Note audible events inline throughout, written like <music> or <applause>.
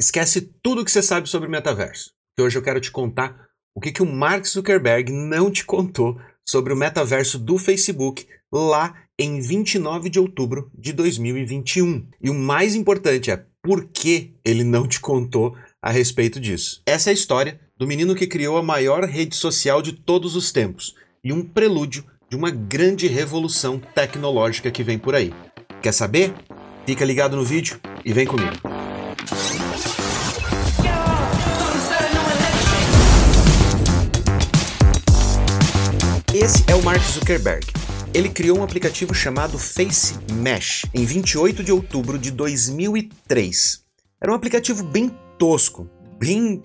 Esquece tudo o que você sabe sobre metaverso. Que hoje eu quero te contar o que, que o Mark Zuckerberg não te contou sobre o metaverso do Facebook lá em 29 de outubro de 2021. E o mais importante é por que ele não te contou a respeito disso. Essa é a história do menino que criou a maior rede social de todos os tempos e um prelúdio de uma grande revolução tecnológica que vem por aí. Quer saber? Fica ligado no vídeo e vem comigo. Esse é o Mark Zuckerberg. Ele criou um aplicativo chamado Face Mesh em 28 de outubro de 2003. Era um aplicativo bem tosco, bem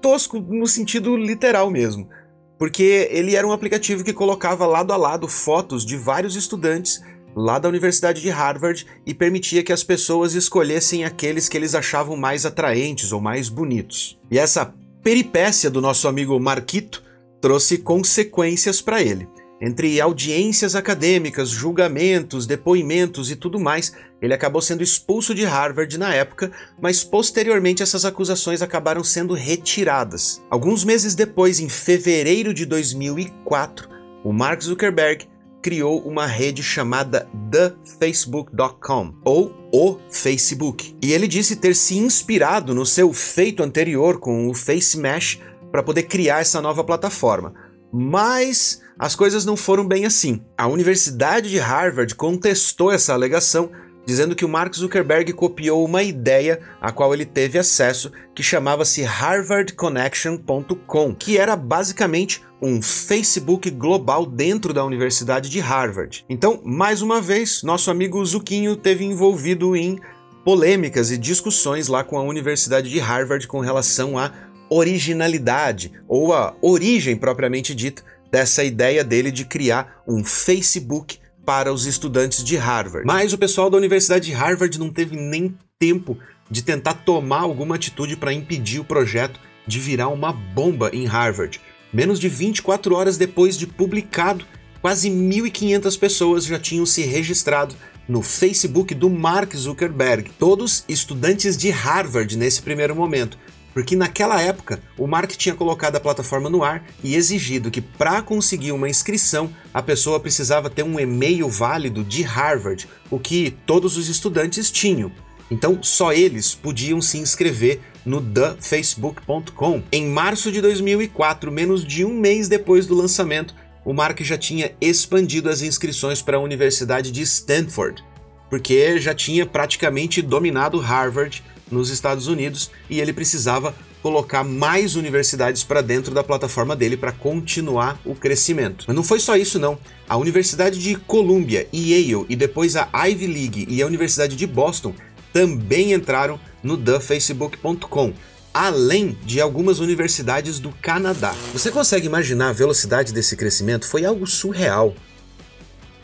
tosco no sentido literal mesmo, porque ele era um aplicativo que colocava lado a lado fotos de vários estudantes lá da Universidade de Harvard e permitia que as pessoas escolhessem aqueles que eles achavam mais atraentes ou mais bonitos. E essa peripécia do nosso amigo Marquito trouxe consequências para ele. Entre audiências acadêmicas, julgamentos, depoimentos e tudo mais, ele acabou sendo expulso de Harvard na época, mas posteriormente essas acusações acabaram sendo retiradas. Alguns meses depois, em fevereiro de 2004, o Mark Zuckerberg criou uma rede chamada TheFacebook.com, ou o Facebook. E ele disse ter se inspirado no seu feito anterior com o Face Mesh para poder criar essa nova plataforma. Mas as coisas não foram bem assim. A Universidade de Harvard contestou essa alegação, dizendo que o Mark Zuckerberg copiou uma ideia a qual ele teve acesso, que chamava-se harvardconnection.com, que era basicamente um Facebook global dentro da Universidade de Harvard. Então, mais uma vez, nosso amigo Zuquinho teve envolvido em polêmicas e discussões lá com a Universidade de Harvard com relação à originalidade ou a origem propriamente dita dessa ideia dele de criar um Facebook para os estudantes de Harvard. Mas o pessoal da Universidade de Harvard não teve nem tempo de tentar tomar alguma atitude para impedir o projeto de virar uma bomba em Harvard. Menos de 24 horas depois de publicado, quase 1.500 pessoas já tinham se registrado no Facebook do Mark Zuckerberg, todos estudantes de Harvard nesse primeiro momento, porque naquela época o Mark tinha colocado a plataforma no ar e exigido que para conseguir uma inscrição a pessoa precisava ter um e-mail válido de Harvard, o que todos os estudantes tinham. Então só eles podiam se inscrever no thefacebook.com. Em março de 2004, menos de um mês depois do lançamento, o Mark já tinha expandido as inscrições para a Universidade de Stanford, porque já tinha praticamente dominado Harvard nos Estados Unidos e ele precisava colocar mais universidades para dentro da plataforma dele para continuar o crescimento. Mas não foi só isso não. A Universidade de Columbia, Yale e depois a Ivy League e a Universidade de Boston também entraram no thefacebook.com, além de algumas universidades do Canadá. Você consegue imaginar a velocidade desse crescimento? Foi algo surreal.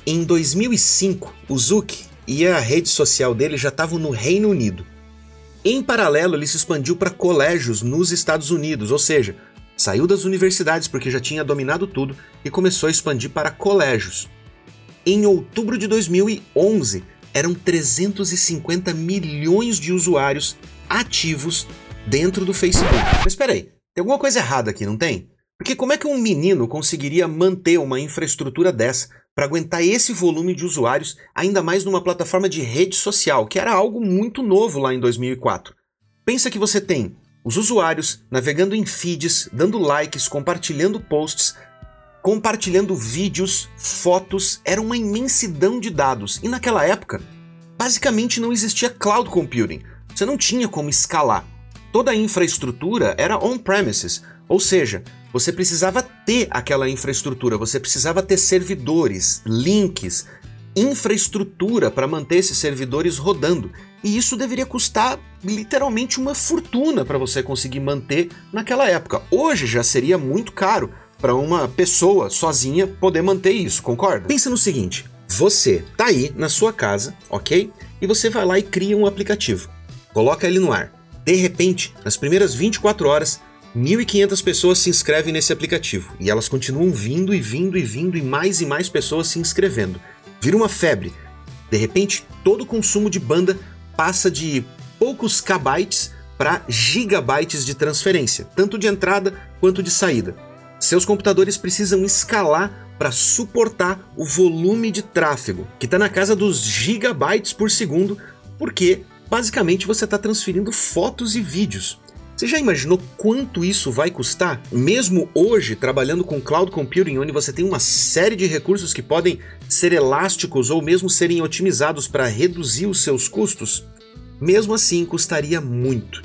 Em 2005, o Zuck e a rede social dele já estavam no Reino Unido. Em paralelo, ele se expandiu para colégios nos Estados Unidos, ou seja, saiu das universidades porque já tinha dominado tudo e começou a expandir para colégios. Em outubro de 2011, eram 350 milhões de usuários ativos dentro do Facebook. Mas espera aí, tem alguma coisa errada aqui, não tem? Porque como é que um menino conseguiria manter uma infraestrutura dessa para aguentar esse volume de usuários, ainda mais numa plataforma de rede social, que era algo muito novo lá em 2004? Pensa que você tem os usuários navegando em feeds, dando likes, compartilhando posts, compartilhando vídeos, fotos, era uma imensidão de dados. E naquela época, basicamente não existia cloud computing. Você não tinha como escalar. Toda a infraestrutura era on-premises, ou seja, você precisava ter aquela infraestrutura, você precisava ter servidores, links, infraestrutura para manter esses servidores rodando. E isso deveria custar literalmente uma fortuna para você conseguir manter naquela época. Hoje já seria muito caro, para uma pessoa sozinha poder manter isso, concorda? Pensa no seguinte: você tá aí na sua casa, ok? E você vai lá e cria um aplicativo, coloca ele no ar. De repente, nas primeiras 24 horas, 1.500 pessoas se inscrevem nesse aplicativo e elas continuam vindo e vindo e vindo e mais e mais pessoas se inscrevendo. Vira uma febre. De repente, todo o consumo de banda passa de poucos kbytes para gigabytes de transferência, tanto de entrada quanto de saída. Seus computadores precisam escalar para suportar o volume de tráfego, que está na casa dos gigabytes por segundo, porque basicamente você está transferindo fotos e vídeos. Você já imaginou quanto isso vai custar? Mesmo hoje, trabalhando com cloud computing, onde você tem uma série de recursos que podem ser elásticos ou mesmo serem otimizados para reduzir os seus custos, mesmo assim custaria muito.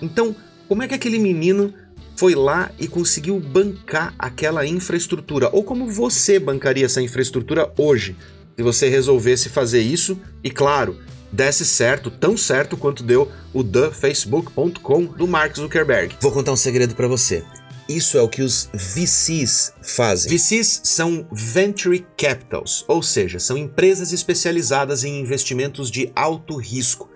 Então, como é que aquele menino foi lá e conseguiu bancar aquela infraestrutura? Ou como você bancaria essa infraestrutura hoje, se você resolvesse fazer isso? E claro, desse certo, tão certo quanto deu o thefacebook.com do Mark Zuckerberg. Vou contar um segredo para você. Isso é o que os VCs fazem. VCs são Venture Capitals, ou seja, são empresas especializadas em investimentos de alto risco.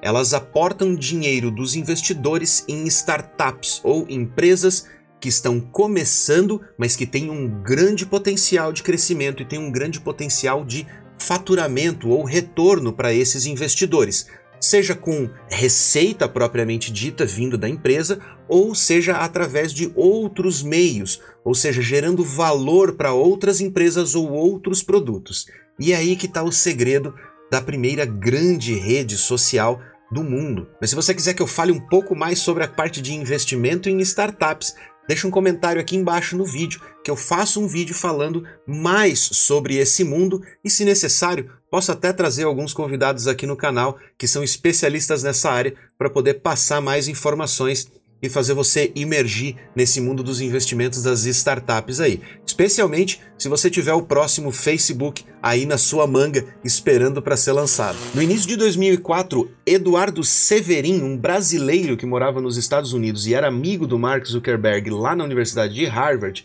Elas aportam dinheiro dos investidores em startups ou empresas que estão começando, mas que têm um grande potencial de crescimento e têm um grande potencial de faturamento ou retorno para esses investidores, seja com receita propriamente dita vindo da empresa, ou seja através de outros meios, ou seja, gerando valor para outras empresas ou outros produtos. E é aí que está o segredo da primeira grande rede social do mundo. Mas se você quiser que eu fale um pouco mais sobre a parte de investimento em startups, Deixa um comentário aqui embaixo no vídeo que eu faço um vídeo falando mais sobre esse mundo e, se necessário, posso até trazer alguns convidados aqui no canal que são especialistas nessa área para poder passar mais informações e fazer você imergir nesse mundo dos investimentos das startups aí. Especialmente se você tiver o próximo Facebook aí na sua manga esperando para ser lançado. No início de 2004, Eduardo Severin, um brasileiro que morava nos Estados Unidos e era amigo do Mark Zuckerberg lá na Universidade de Harvard,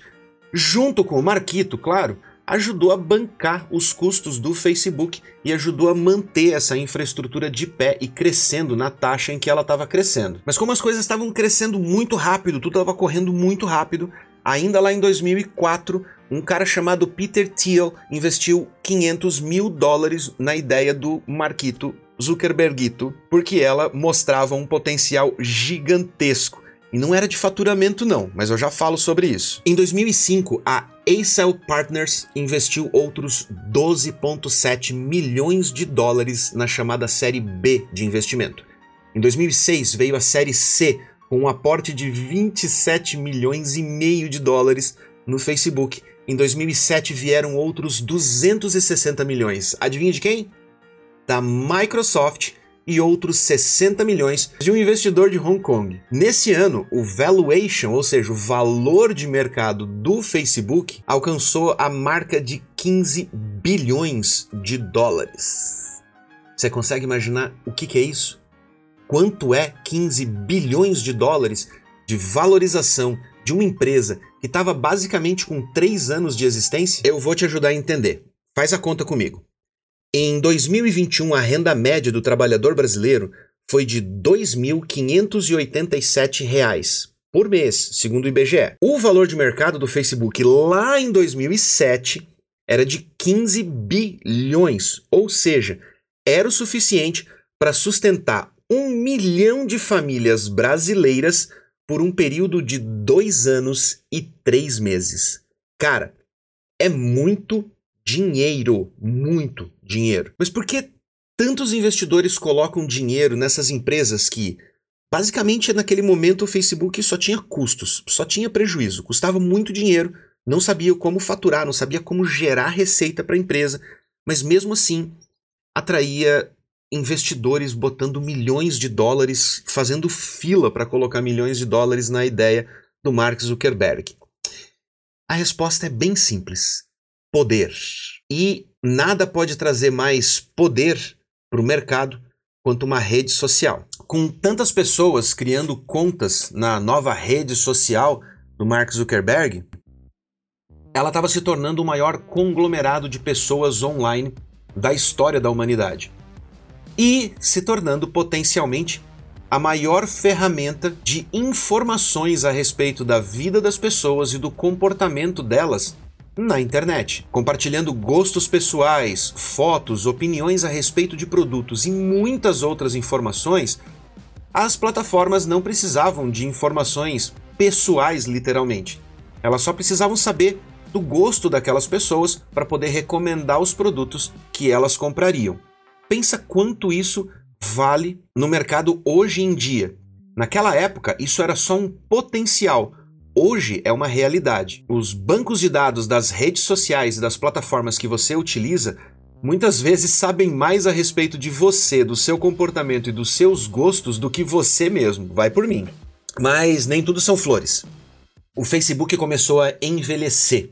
junto com o Marquito, claro, ajudou a bancar os custos do Facebook e ajudou a manter essa infraestrutura de pé e crescendo na taxa em que ela estava crescendo. Mas como as coisas estavam crescendo muito rápido, tudo estava correndo muito rápido, ainda lá em 2004, um cara chamado Peter Thiel investiu 500 mil dólares na ideia do Marquito Zuckerbergito, porque ela mostrava um potencial gigantesco. E não era de faturamento não, mas eu já falo sobre isso. Em 2005, a Acel Partners investiu outros 12,7 milhões de dólares na chamada série B de investimento. Em 2006 veio a série C com um aporte de 27 milhões e meio de dólares no Facebook. Em 2007 vieram outros 260 milhões. Adivinha de quem? Da Microsoft e outros 60 milhões de um investidor de Hong Kong. Nesse ano, o valuation, ou seja, o valor de mercado do Facebook, alcançou a marca de 15 bilhões de dólares. Você consegue imaginar o que, que é isso? Quanto é 15 bilhões de dólares de valorização de uma empresa que estava basicamente com 3 anos de existência? Eu vou te ajudar a entender. Faz a conta comigo. Em 2021, a renda média do trabalhador brasileiro foi de R$ 2.587 por mês, segundo o IBGE. O valor de mercado do Facebook lá em 2007 era de 15 bilhões, ou seja, era o suficiente para sustentar um milhão de famílias brasileiras por um período de dois anos e três meses. Cara, é muito dinheiro, muito dinheiro. Mas por que tantos investidores colocam dinheiro nessas empresas que, basicamente, naquele momento o Facebook só tinha custos, só tinha prejuízo, custava muito dinheiro, não sabia como faturar, não sabia como gerar receita para a empresa, mas mesmo assim atraía investidores botando milhões de dólares, fazendo fila para colocar milhões de dólares na ideia do Mark Zuckerberg. A resposta é bem simples poder. E nada pode trazer mais poder para o mercado quanto uma rede social. Com tantas pessoas criando contas na nova rede social do Mark Zuckerberg, ela estava se tornando o maior conglomerado de pessoas online da história da humanidade. E se tornando potencialmente a maior ferramenta de informações a respeito da vida das pessoas e do comportamento delas na internet, compartilhando gostos pessoais, fotos, opiniões a respeito de produtos e muitas outras informações as plataformas não precisavam de informações pessoais, literalmente. Elas só precisavam saber do gosto daquelas pessoas para poder recomendar os produtos que elas comprariam. Pensa quanto isso vale no mercado hoje em dia. Naquela época, isso era só um potencial. Hoje é uma realidade. Os bancos de dados das redes sociais e das plataformas que você utiliza muitas vezes sabem mais a respeito de você, do seu comportamento e dos seus gostos do que você mesmo. Vai por mim. Mas nem tudo são flores. O Facebook começou a envelhecer.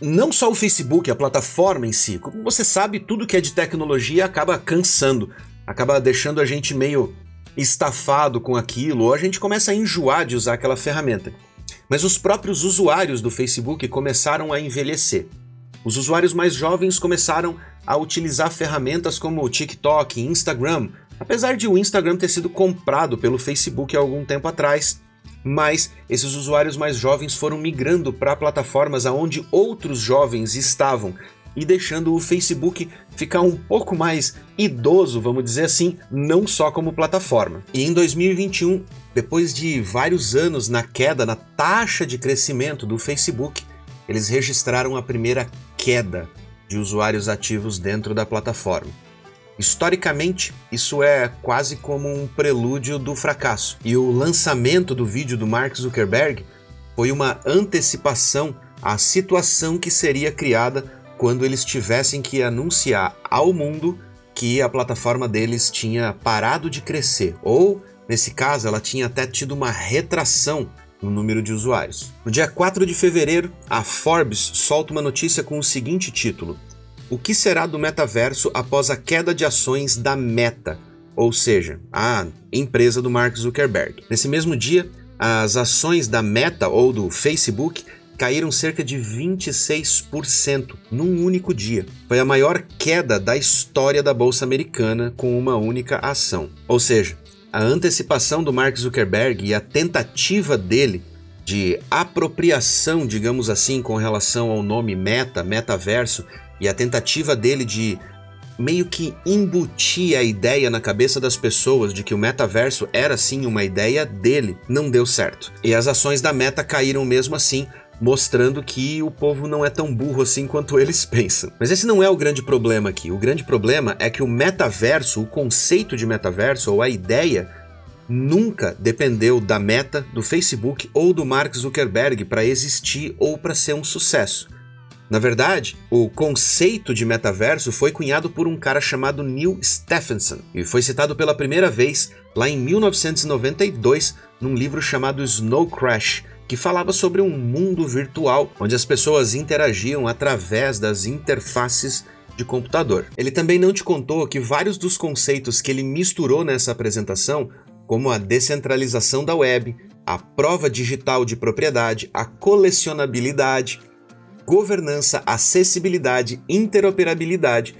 Não só o Facebook, a plataforma em si. Como você sabe, tudo que é de tecnologia acaba cansando, acaba deixando a gente meio estafado com aquilo, ou a gente começa a enjoar de usar aquela ferramenta. Mas os próprios usuários do Facebook começaram a envelhecer. Os usuários mais jovens começaram a utilizar ferramentas como o TikTok, Instagram, apesar de o Instagram ter sido comprado pelo Facebook há algum tempo atrás, mas esses usuários mais jovens foram migrando para plataformas aonde outros jovens estavam e deixando o Facebook ficar um pouco mais idoso, vamos dizer assim, não só como plataforma. E em 2021, depois de vários anos na queda na taxa de crescimento do Facebook, eles registraram a primeira queda de usuários ativos dentro da plataforma. Historicamente, isso é quase como um prelúdio do fracasso. E o lançamento do vídeo do Mark Zuckerberg foi uma antecipação à situação que seria criada quando eles tivessem que anunciar ao mundo que a plataforma deles tinha parado de crescer, ou, nesse caso, ela tinha até tido uma retração no número de usuários. No dia 4 de fevereiro, a Forbes solta uma notícia com o seguinte título: O que será do metaverso após a queda de ações da Meta, ou seja, a empresa do Mark Zuckerberg? Nesse mesmo dia, as ações da Meta ou do Facebook caíram cerca de 26% num único dia. Foi a maior queda da história da bolsa americana com uma única ação. Ou seja, a antecipação do Mark Zuckerberg e a tentativa dele de apropriação, digamos assim, com relação ao nome Meta, metaverso, e a tentativa dele de meio que embutir a ideia na cabeça das pessoas de que o metaverso era sim uma ideia dele, não deu certo. E as ações da Meta caíram mesmo assim, mostrando que o povo não é tão burro assim quanto <laughs> eles pensam. Mas esse não é o grande problema aqui. O grande problema é que o metaverso, o conceito de metaverso ou a ideia nunca dependeu da meta do Facebook ou do Mark Zuckerberg para existir ou para ser um sucesso. Na verdade, o conceito de metaverso foi cunhado por um cara chamado Neil Stephenson e foi citado pela primeira vez lá em 1992 num livro chamado Snow Crash, que falava sobre um mundo virtual onde as pessoas interagiam através das interfaces de computador. Ele também não te contou que vários dos conceitos que ele misturou nessa apresentação, como a descentralização da web, a prova digital de propriedade, a colecionabilidade, governança, acessibilidade, interoperabilidade,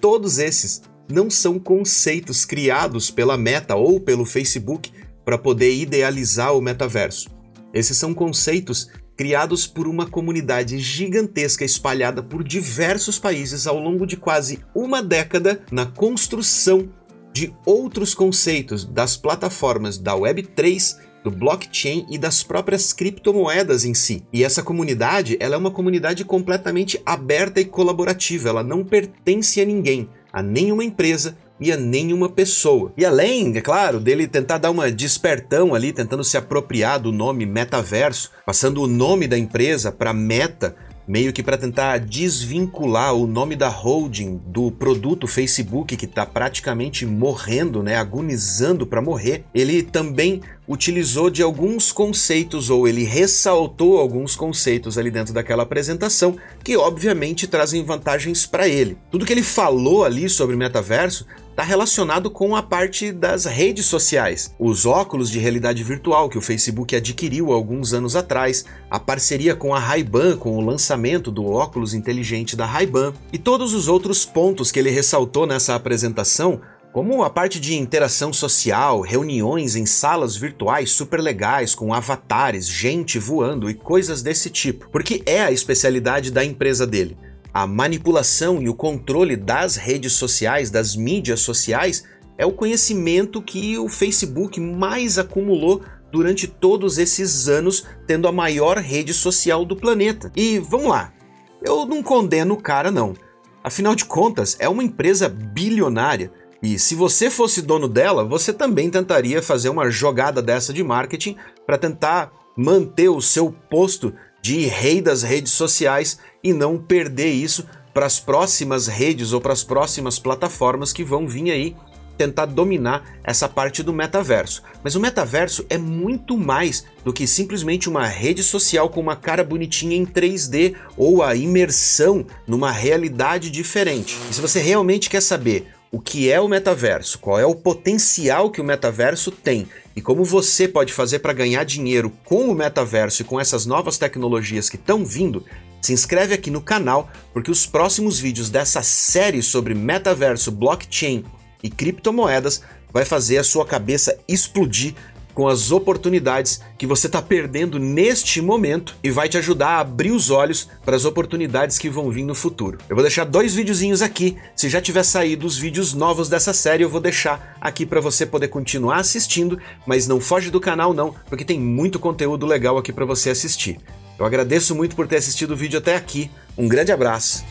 todos esses não são conceitos criados pela Meta ou pelo Facebook para poder idealizar o metaverso. Esses são conceitos criados por uma comunidade gigantesca espalhada por diversos países ao longo de quase uma década na construção de outros conceitos das plataformas da Web3, do blockchain e das próprias criptomoedas em si. E essa comunidade, ela é uma comunidade completamente aberta e colaborativa, ela não pertence a ninguém, a nenhuma empresa, e a nenhuma pessoa. E além, é claro, dele tentar dar uma despertão ali, tentando se apropriar do nome metaverso, passando o nome da empresa para Meta, meio que para tentar desvincular o nome da holding do produto Facebook que está praticamente morrendo, né, agonizando para morrer. Ele também utilizou de alguns conceitos ou ele ressaltou alguns conceitos ali dentro daquela apresentação que obviamente trazem vantagens para ele. Tudo que ele falou ali sobre metaverso está relacionado com a parte das redes sociais. Os óculos de realidade virtual que o Facebook adquiriu alguns anos atrás, a parceria com a Ray-Ban com o lançamento do óculos inteligente da Ray-Ban e todos os outros pontos que ele ressaltou nessa apresentação como a parte de interação social, reuniões em salas virtuais super legais com avatares, gente voando e coisas desse tipo, porque é a especialidade da empresa dele a manipulação e o controle das redes sociais, das mídias sociais, é o conhecimento que o Facebook mais acumulou durante todos esses anos, tendo a maior rede social do planeta. E vamos lá, eu não condeno o cara, não. Afinal de contas, é uma empresa bilionária. E se você fosse dono dela, você também tentaria fazer uma jogada dessa de marketing para tentar manter o seu posto de rei das redes sociais e não perder isso para as próximas redes ou para as próximas plataformas que vão vir aí tentar dominar essa parte do metaverso. Mas o metaverso é muito mais do que simplesmente uma rede social com uma cara bonitinha em 3D ou a imersão numa realidade diferente. E se você realmente quer saber o que é o metaverso, qual é o potencial que o metaverso tem e como você pode fazer para ganhar dinheiro com o metaverso e com essas novas tecnologias que estão vindo, se inscreve aqui no canal porque os próximos vídeos dessa série sobre metaverso, blockchain e criptomoedas vai fazer a sua cabeça explodir com as oportunidades que você está perdendo neste momento e vai te ajudar a abrir os olhos para as oportunidades que vão vir no futuro. Eu vou deixar dois videozinhos aqui. Se já tiver saído os vídeos novos dessa série, eu vou deixar aqui para você poder continuar assistindo, mas não foge do canal não, porque tem muito conteúdo legal aqui para você assistir. Eu agradeço muito por ter assistido o vídeo até aqui. Um grande abraço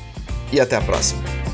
e até a próxima.